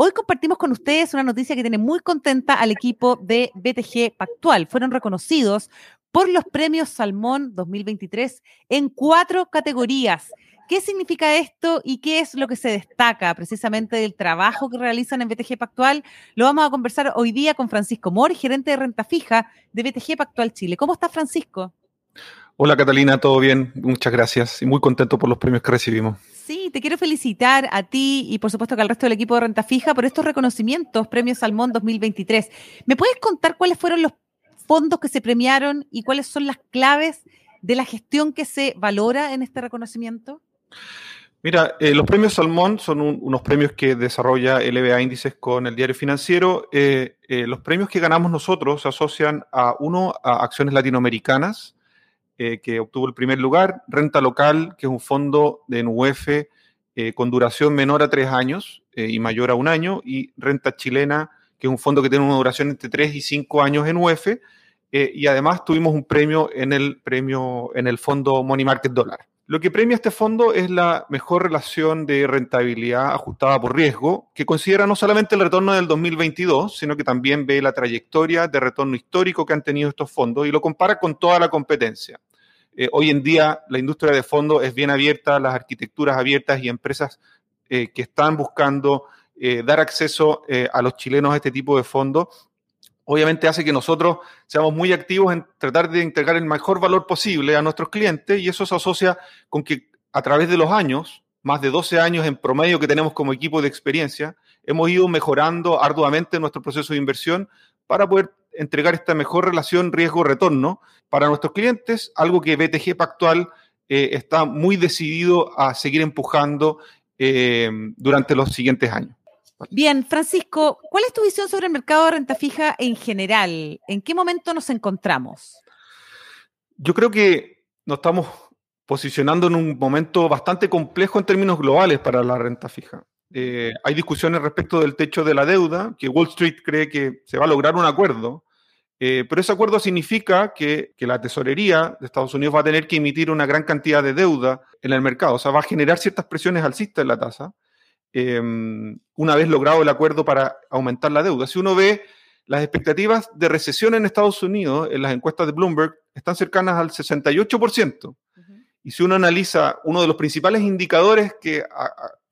Hoy compartimos con ustedes una noticia que tiene muy contenta al equipo de BTG Pactual. Fueron reconocidos por los premios Salmón 2023 en cuatro categorías ¿Qué significa esto y qué es lo que se destaca precisamente del trabajo que realizan en BTG Pactual? Lo vamos a conversar hoy día con Francisco Mor, gerente de renta fija de BTG Pactual Chile. ¿Cómo está Francisco? Hola Catalina, todo bien, muchas gracias y muy contento por los premios que recibimos. Sí, te quiero felicitar a ti y por supuesto que al resto del equipo de Renta Fija por estos reconocimientos, Premios Salmón 2023. ¿Me puedes contar cuáles fueron los fondos que se premiaron y cuáles son las claves de la gestión que se valora en este reconocimiento? Mira, eh, los premios Salmón son unos premios que desarrolla LBA Índices con el diario financiero. Eh, eh, los premios que ganamos nosotros se asocian a uno, a acciones latinoamericanas, que obtuvo el primer lugar, Renta Local, que es un fondo de NUF con duración menor a tres años y mayor a un año, y Renta Chilena, que es un fondo que tiene una duración entre tres y cinco años en UF, y además tuvimos un premio en el premio en el fondo Money Market Dollar. Lo que premia este fondo es la mejor relación de rentabilidad ajustada por riesgo, que considera no solamente el retorno del 2022, sino que también ve la trayectoria de retorno histórico que han tenido estos fondos y lo compara con toda la competencia. Eh, hoy en día la industria de fondos es bien abierta, las arquitecturas abiertas y empresas eh, que están buscando eh, dar acceso a los chilenos a este tipo de fondos obviamente hace que nosotros seamos muy activos en tratar de entregar el mejor valor posible a nuestros clientes y eso se asocia con que a través de los años, más de 12 años en promedio que tenemos como equipo de experiencia, hemos ido mejorando arduamente nuestro proceso de inversión para poder entregar esta mejor relación riesgo-retorno para nuestros clientes, algo que BTG Pactual eh, está muy decidido a seguir empujando eh, durante los siguientes años. Bien, Francisco, ¿cuál es tu visión sobre el mercado de renta fija en general? ¿En qué momento nos encontramos? Yo creo que nos estamos posicionando en un momento bastante complejo en términos globales para la renta fija. Eh, hay discusiones respecto del techo de la deuda, que Wall Street cree que se va a lograr un acuerdo, eh, pero ese acuerdo significa que, que, la tesorería de Estados Unidos va a tener que emitir una gran cantidad de deuda en el mercado, o sea, va a generar ciertas presiones alcistas en la tasa. Em, una vez logrado el acuerdo para aumentar la deuda. Si uno ve las expectativas de recesión en Estados Unidos, en las encuestas de Bloomberg, están cercanas al 68%. Y si uno analiza uno de los principales indicadores que,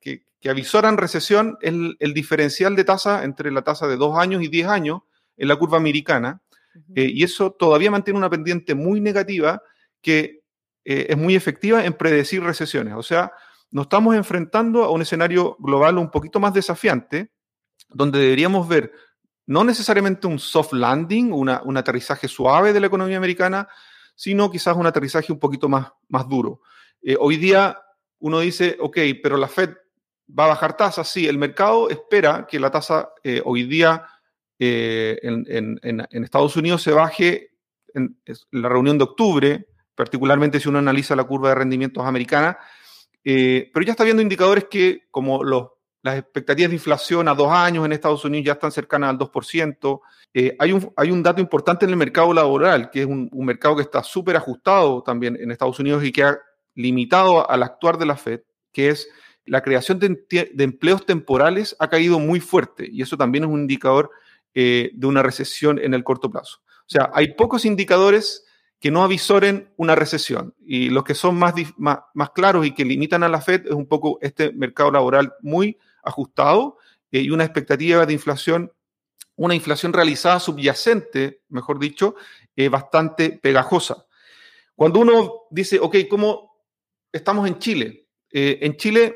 que, avisoran recesión, es el, diferencial de tasa entre la tasa de dos años y 10 años en la curva americana. Eh, y eso todavía mantiene una pendiente muy negativa que eh, es muy efectiva en predecir recesiones. O sea, nos estamos enfrentando a un escenario global un poquito más desafiante, donde deberíamos ver no necesariamente un soft landing, un aterrizaje suave de la economía americana, sino quizás un aterrizaje un poquito más, más duro. Eh, hoy día uno dice, ok, pero la Fed va a bajar tasas. Sí, el mercado espera que la tasa eh, hoy día eh, en, Estados Unidos se baje en, la reunión de octubre, particularmente si uno analiza la curva de rendimientos americana, eh, pero ya está viendo indicadores que, como los, las expectativas de inflación a dos años en Estados Unidos ya están cercanas al 2%, eh, hay, un, hay un dato importante en el mercado laboral, que es un, mercado que está súper ajustado también en Estados Unidos y que ha limitado al actuar de la Fed, que es la creación de, empleos temporales ha caído muy fuerte y eso también es un indicador eh, de una recesión en el corto plazo. O sea, hay pocos indicadores que no avisoren una recesión. Y los que son más, más, claros y que limitan a la Fed es un poco este mercado laboral muy ajustado eh, y una expectativa de inflación, una inflación realizada subyacente, mejor dicho, eh, bastante pegajosa. Cuando uno dice, ok, ¿cómo estamos en Chile? Eh, en Chile,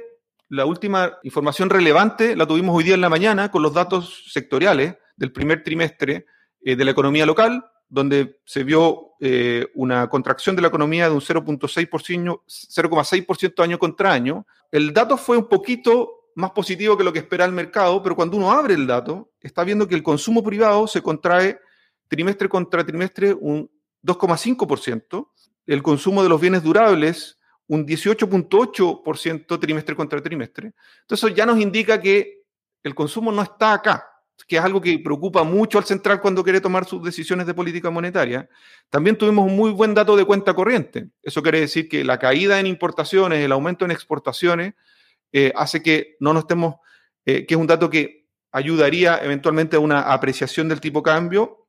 la última información relevante la tuvimos hoy día en la mañana con los datos sectoriales del primer trimestre de la economía local, donde se vio eh, una contracción de la economía de un 0.6% año contra año. El dato fue un poquito más positivo que lo que espera el mercado, pero cuando uno abre el dato, está viendo que el consumo privado se contrae trimestre contra trimestre un 2,5%, el consumo de los bienes durables un 18.8% trimestre contra trimestre. Entonces ya nos indica que el consumo no está acá, que es algo que preocupa mucho al central cuando quiere tomar sus decisiones de política monetaria. También tuvimos un muy buen dato de cuenta corriente. Eso quiere decir que la caída en importaciones, el aumento en exportaciones, eh, hace que no nos estemos, eh, que es un dato que ayudaría eventualmente a una apreciación del tipo cambio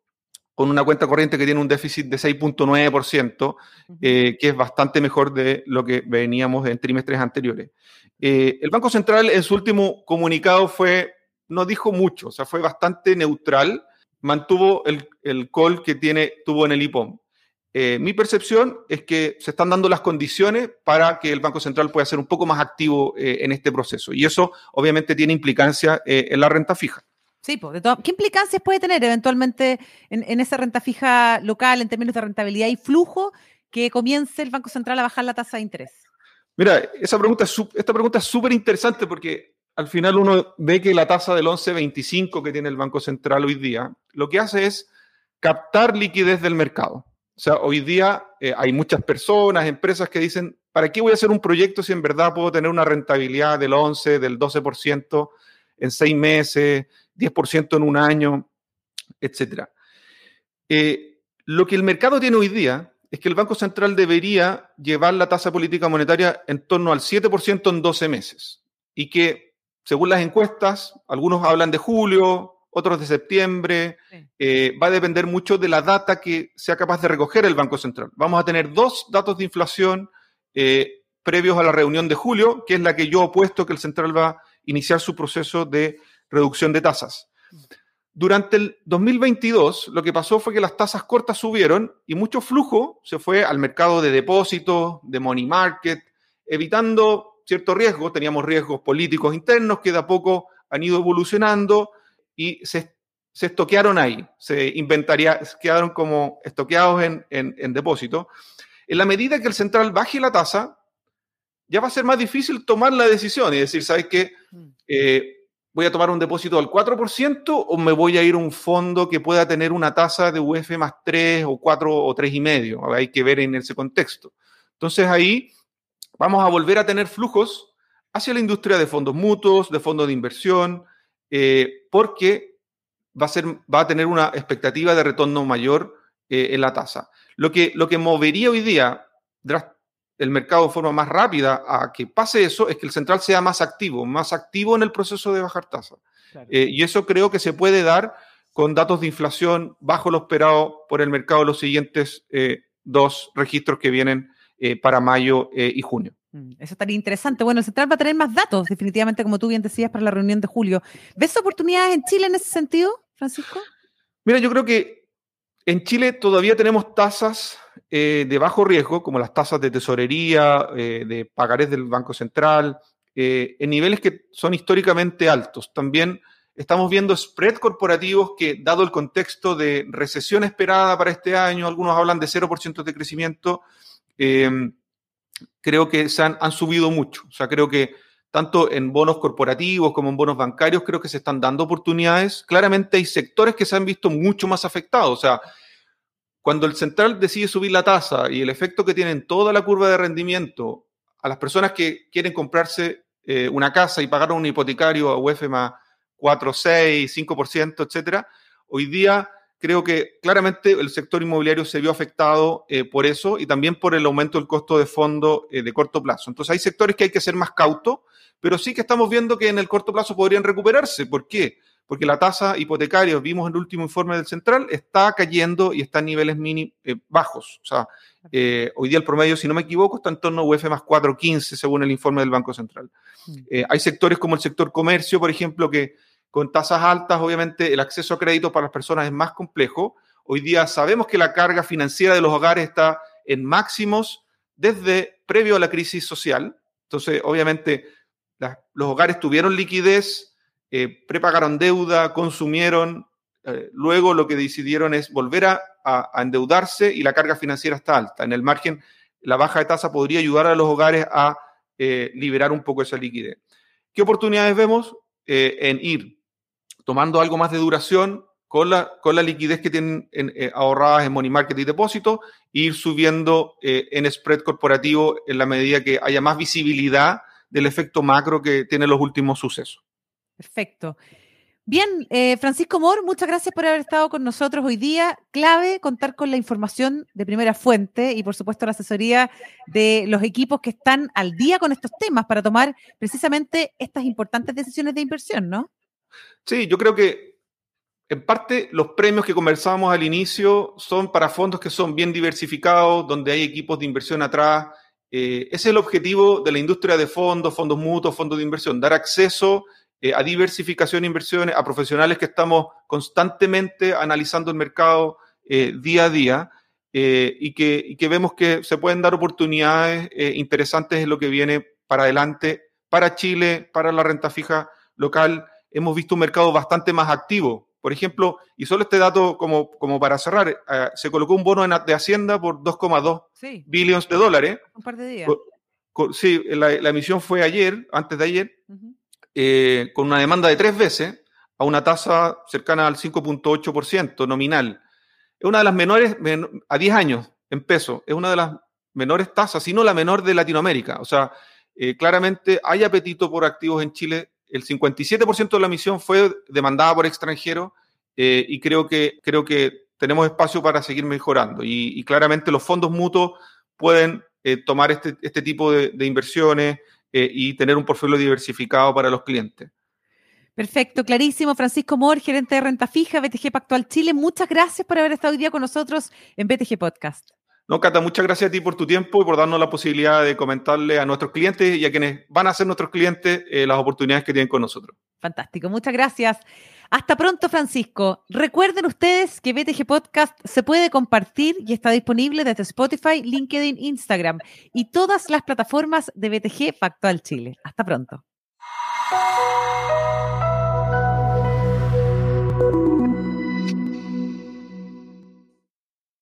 con una cuenta corriente que tiene un déficit de 6.9%, eh, que es bastante mejor de lo que veníamos en trimestres anteriores. El Banco Central en su último comunicado fue, no dijo mucho, o sea, fue bastante neutral, mantuvo el, el call que tiene, tuvo en el IPOM. Eh, mi percepción es que se están dando las condiciones para que el Banco Central pueda ser un poco más activo en este proceso. Y eso obviamente tiene implicancia en la renta fija. Sí, pues, ¿qué implicancias puede tener eventualmente en, esa renta fija local en términos de rentabilidad y flujo que comience el Banco Central a bajar la tasa de interés? Mira, esa pregunta, esta pregunta es súper interesante porque al final uno ve que la tasa del 11.25 que tiene el Banco Central hoy día, lo que hace es captar liquidez del mercado. O sea, hoy día eh, hay muchas personas, empresas que dicen, ¿para qué voy a hacer un proyecto si en verdad puedo tener una rentabilidad del 11, del 12% en seis meses? 10% en un año, etc. Eh, lo que el mercado tiene hoy día es que el Banco Central debería llevar la tasa política monetaria en torno al 7% en 12 meses y que, según las encuestas, algunos hablan de julio, otros de septiembre, eh, va a depender mucho de la data que sea capaz de recoger el Banco Central. Vamos a tener dos datos de inflación eh, previos a la reunión de julio, que es la que yo opuesto que el Central va a iniciar su proceso de reducción de tasas. Durante el 2022, lo que pasó fue que las tasas cortas subieron y mucho flujo se fue al mercado de depósitos, de money market, evitando cierto riesgo. Teníamos riesgos políticos internos que de a poco han ido evolucionando y se, estoquearon ahí, se inventaría, quedaron como estoqueados en, en, depósito. En la medida que el central baje la tasa, ya va a ser más difícil tomar la decisión y decir, ¿sabes qué? Mm. Eh, ¿Voy a tomar un depósito del 4% o me voy a ir a un fondo que pueda tener una tasa de UF más 3 o 4 o 3,5? Hay que ver en ese contexto. Entonces ahí vamos a volver a tener flujos hacia la industria de fondos mutuos, de fondos de inversión, eh, porque va a, ser, va a tener una expectativa de retorno mayor eh, en la tasa. Lo que, lo que movería hoy día el mercado de forma más rápida a que pase eso es que el central sea más activo, más activo en el proceso de bajar tasa. Eh, y eso creo que se puede dar con datos de inflación bajo lo esperado por el mercado los siguientes eh, dos registros que vienen eh, para mayo y junio. Mm, eso estaría interesante. Bueno, el central va a tener más datos, definitivamente, como tú bien decías, para la reunión de julio. ¿Ves oportunidades en Chile en ese sentido, Francisco? Mira, yo creo que en Chile todavía tenemos tasas eh, de bajo riesgo, como las tasas de tesorería, eh, de pagarés del Banco Central, eh, en niveles que son históricamente altos. También estamos viendo spread corporativos que, dado el contexto de recesión esperada para este año, algunos hablan de 0% de crecimiento, em, creo que se han, han subido mucho. O sea, creo que tanto en bonos corporativos como en bonos bancarios, creo que se están dando oportunidades. Claramente hay sectores que se han visto mucho más afectados. O sea, cuando el central decide subir la tasa y el efecto que tiene en toda la curva de rendimiento a las personas que quieren comprarse eh, una casa y pagar un hipotecario a UF más 4, 6, 5%, etcétera, hoy día creo que claramente el sector inmobiliario se vio afectado eh, por eso y también por el aumento del costo de fondo eh, de corto plazo. Entonces hay sectores que hay que ser más cautos, pero sí que estamos viendo que en el corto plazo podrían recuperarse. ¿Por qué? Porque la tasa hipotecaria, vimos en el último informe del Central, está cayendo y está en niveles mini, eh, bajos. O sea, eh, hoy día el promedio, si no me equivoco, está en torno a UF más 4.15 según el informe del Banco Central. Mm. Eh, hay sectores como el sector comercio, por ejemplo, que con tasas altas, obviamente, el acceso a crédito para las personas es más complejo. Hoy día sabemos que la carga financiera de los hogares está en máximos desde previo a la crisis social. Entonces, obviamente, los hogares tuvieron liquidez, eh, prepagaron deuda, consumieron, eh, luego lo que decidieron es volver a, endeudarse y la carga financiera está alta. En el margen, la baja de tasa podría ayudar a los hogares a eh, liberar un poco esa liquidez. ¿Qué oportunidades vemos en ir tomando algo más de duración con la, liquidez que tienen eh, ahorradas en money market y depósito, e ir subiendo en spread corporativo en la medida que haya más visibilidad del efecto macro que tienen los últimos sucesos. Perfecto. Bien, eh, Francisco Mor, muchas gracias por haber estado con nosotros hoy día. Clave contar con la información de primera fuente y, por supuesto, la asesoría de los equipos que están al día con estos temas para tomar precisamente estas importantes decisiones de inversión, ¿no? Sí, yo creo que en parte, los premios que conversábamos al inicio son para fondos que son bien diversificados, donde hay equipos de inversión atrás. Eh, ese es el objetivo de la industria de fondos, fondos mutuos, fondos de inversión, dar acceso eh, a diversificación de inversiones, a profesionales que estamos constantemente analizando el mercado eh, día a día y que, y, que, vemos que se pueden dar oportunidades interesantes en lo que viene para adelante, para Chile, para la renta fija local. Hemos visto un mercado bastante más activo por ejemplo, y solo este dato como, como para cerrar, eh, se colocó un bono de Hacienda por 2,2 billones de dólares. Un par de días. sí, la, emisión fue ayer, antes de ayer, eh, con una demanda de tres veces a una tasa cercana al 5.8% nominal. Es una de las menores, a 10 años en peso, es una de las menores tasas, si no la menor de Latinoamérica. O sea, eh, claramente hay apetito por activos en Chile el 57% de la emisión fue demandada por extranjeros eh, y creo que, creo que tenemos espacio para seguir mejorando. Y, claramente los fondos mutuos pueden tomar este, este, tipo de, inversiones eh, y tener un portfolio diversificado para los clientes. Perfecto, clarísimo. Francisco Mor, gerente de renta fija, BTG Pactual Chile. Muchas gracias por haber estado hoy día con nosotros en BTG Podcast. No, Cata, muchas gracias a ti por tu tiempo y por darnos la posibilidad de comentarle a nuestros clientes y a quienes van a ser nuestros clientes eh, las oportunidades que tienen con nosotros. Fantástico, muchas gracias. Hasta pronto, Francisco. Recuerden ustedes que BTG Podcast se puede compartir y está disponible desde Spotify, LinkedIn, Instagram y todas las plataformas de BTG Factual Chile. Hasta pronto.